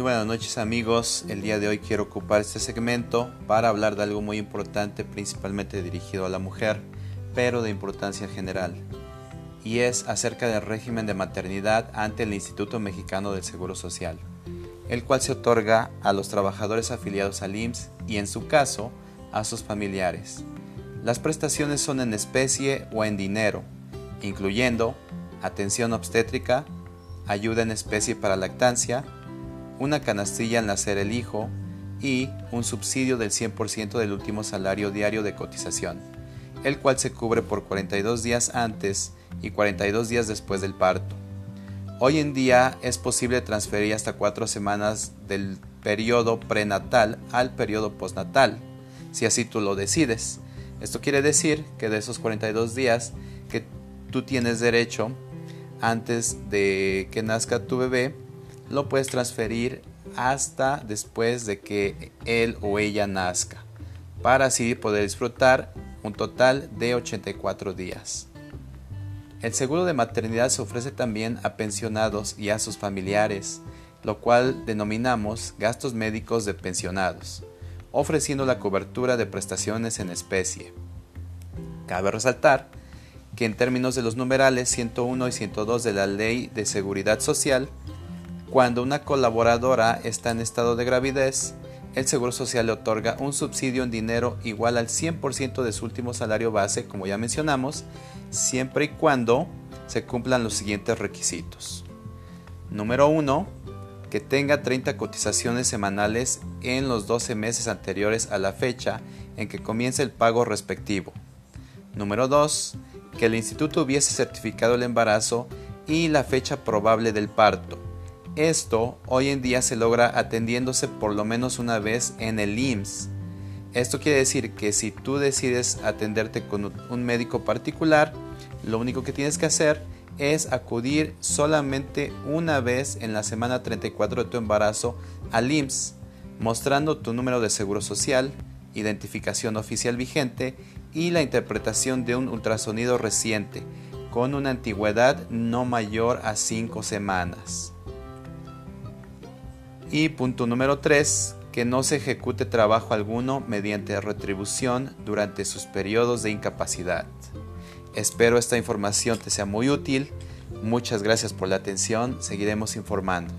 buenas noches amigos, el día de hoy quiero ocupar este segmento para hablar de algo muy importante, principalmente dirigido a la mujer, pero de importancia general, y es acerca del régimen de maternidad ante el Instituto Mexicano del Seguro Social, el cual se otorga a los trabajadores afiliados al IMSS y en su caso a sus familiares. Las prestaciones son en especie o en dinero, incluyendo atención obstétrica, ayuda en especie para lactancia, una canastilla al nacer el hijo y un subsidio del 100% del último salario diario de cotización, el cual se cubre por 42 días antes y 42 días después del parto. Hoy en día es posible transferir hasta 4 semanas del periodo prenatal al periodo postnatal, si así tú lo decides. Esto quiere decir que de esos 42 días que tú tienes derecho antes de que nazca tu bebé, lo puedes transferir hasta después de que él o ella nazca, para así poder disfrutar un total de 84 días. El seguro de maternidad se ofrece también a pensionados y a sus familiares, lo cual denominamos gastos médicos de pensionados, ofreciendo la cobertura de prestaciones en especie. Cabe resaltar que en términos de los numerales 101 y 102 de la Ley de Seguridad Social, cuando una colaboradora está en estado de gravidez, el Seguro Social le otorga un subsidio en dinero igual al 100% de su último salario base, como ya mencionamos, siempre y cuando se cumplan los siguientes requisitos. Número 1. Que tenga 30 cotizaciones semanales en los 12 meses anteriores a la fecha en que comience el pago respectivo. Número 2 que el instituto hubiese certificado el embarazo y la fecha probable del parto. Esto hoy en día se logra atendiéndose por lo menos una vez en el IMSS. Esto quiere decir que si tú decides atenderte con un médico particular, lo único que tienes que hacer es acudir solamente una vez en la semana 34 de tu embarazo al IMSS, mostrando tu número de seguro social, identificación oficial vigente y la interpretación de un ultrasonido reciente, con una antigüedad no mayor a 5 semanas. Y punto número 3, que no se ejecute trabajo alguno mediante retribución durante sus periodos de incapacidad. Espero esta información te sea muy útil. Muchas gracias por la atención. Seguiremos informando.